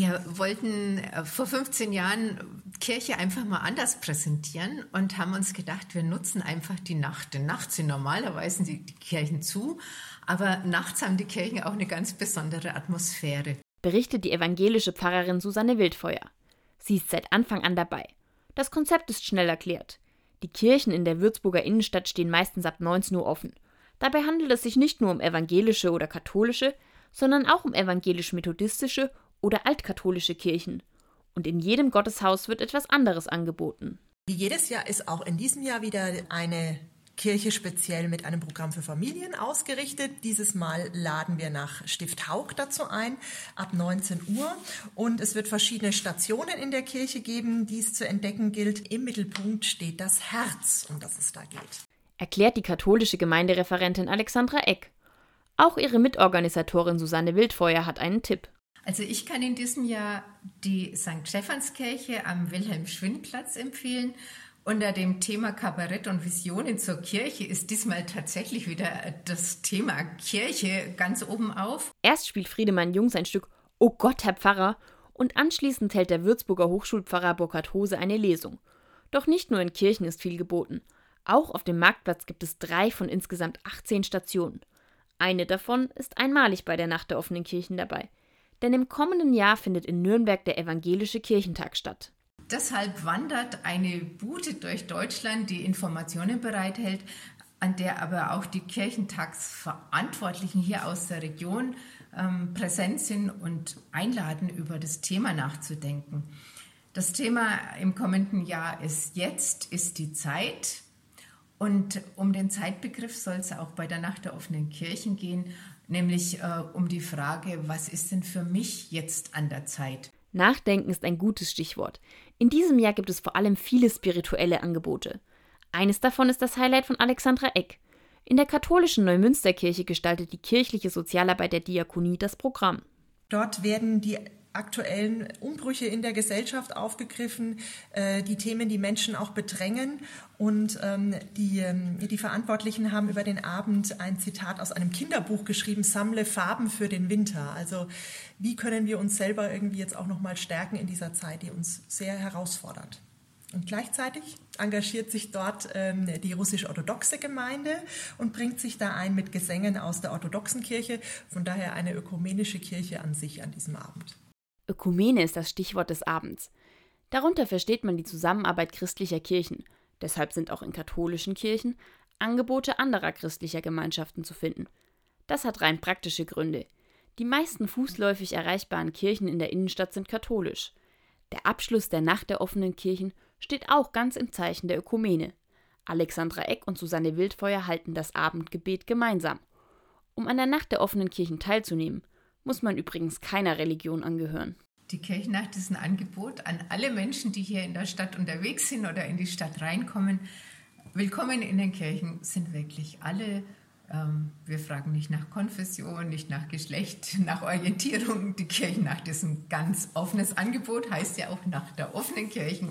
Wir wollten äh, vor 15 Jahren Kirche einfach mal anders präsentieren und haben uns gedacht, wir nutzen einfach die Nacht. Denn nachts sind normalerweise die, die Kirchen zu, aber nachts haben die Kirchen auch eine ganz besondere Atmosphäre. Berichtet die evangelische Pfarrerin Susanne Wildfeuer. Sie ist seit Anfang an dabei. Das Konzept ist schnell erklärt. Die Kirchen in der Würzburger Innenstadt stehen meistens ab 19 Uhr offen. Dabei handelt es sich nicht nur um evangelische oder katholische, sondern auch um evangelisch-methodistische oder altkatholische Kirchen. Und in jedem Gotteshaus wird etwas anderes angeboten. Wie jedes Jahr ist auch in diesem Jahr wieder eine Kirche speziell mit einem Programm für Familien ausgerichtet. Dieses Mal laden wir nach Stift Haug dazu ein, ab 19 Uhr. Und es wird verschiedene Stationen in der Kirche geben, die es zu entdecken gilt. Im Mittelpunkt steht das Herz, um das es da geht. Erklärt die katholische Gemeindereferentin Alexandra Eck. Auch ihre Mitorganisatorin Susanne Wildfeuer hat einen Tipp. Also ich kann in diesem Jahr die St. Stephanskirche am Wilhelm-Schwind-Platz empfehlen. Unter dem Thema Kabarett und Visionen zur Kirche ist diesmal tatsächlich wieder das Thema Kirche ganz oben auf. Erst spielt Friedemann Jung sein Stück Oh Gott, Herr Pfarrer, und anschließend hält der Würzburger Hochschulpfarrer Burkhard Hose eine Lesung. Doch nicht nur in Kirchen ist viel geboten. Auch auf dem Marktplatz gibt es drei von insgesamt 18 Stationen. Eine davon ist einmalig bei der Nacht der offenen Kirchen dabei. Denn im kommenden Jahr findet in Nürnberg der Evangelische Kirchentag statt. Deshalb wandert eine Bude durch Deutschland, die Informationen bereithält, an der aber auch die Kirchentagsverantwortlichen hier aus der Region ähm, präsent sind und einladen, über das Thema nachzudenken. Das Thema im kommenden Jahr ist jetzt, ist die Zeit. Und um den Zeitbegriff soll es auch bei der Nacht der offenen Kirchen gehen, nämlich äh, um die Frage, was ist denn für mich jetzt an der Zeit? Nachdenken ist ein gutes Stichwort. In diesem Jahr gibt es vor allem viele spirituelle Angebote. Eines davon ist das Highlight von Alexandra Eck. In der katholischen Neumünsterkirche gestaltet die kirchliche Sozialarbeit der Diakonie das Programm. Dort werden die aktuellen Umbrüche in der Gesellschaft aufgegriffen, äh, die Themen, die Menschen auch bedrängen. Und ähm, die, ähm, die Verantwortlichen haben über den Abend ein Zitat aus einem Kinderbuch geschrieben, Sammle Farben für den Winter. Also wie können wir uns selber irgendwie jetzt auch nochmal stärken in dieser Zeit, die uns sehr herausfordert. Und gleichzeitig engagiert sich dort ähm, die russisch-orthodoxe Gemeinde und bringt sich da ein mit Gesängen aus der orthodoxen Kirche. Von daher eine ökumenische Kirche an sich an diesem Abend. Ökumene ist das Stichwort des Abends. Darunter versteht man die Zusammenarbeit christlicher Kirchen. Deshalb sind auch in katholischen Kirchen Angebote anderer christlicher Gemeinschaften zu finden. Das hat rein praktische Gründe. Die meisten fußläufig erreichbaren Kirchen in der Innenstadt sind katholisch. Der Abschluss der Nacht der offenen Kirchen steht auch ganz im Zeichen der Ökumene. Alexandra Eck und Susanne Wildfeuer halten das Abendgebet gemeinsam. Um an der Nacht der offenen Kirchen teilzunehmen, muss man übrigens keiner Religion angehören. Die Kirchennacht ist ein Angebot an alle Menschen, die hier in der Stadt unterwegs sind oder in die Stadt reinkommen. Willkommen in den Kirchen sind wirklich alle. Ähm, wir fragen nicht nach Konfession, nicht nach Geschlecht, nach Orientierung. Die Kirchennacht ist ein ganz offenes Angebot, heißt ja auch Nacht der offenen Kirchen.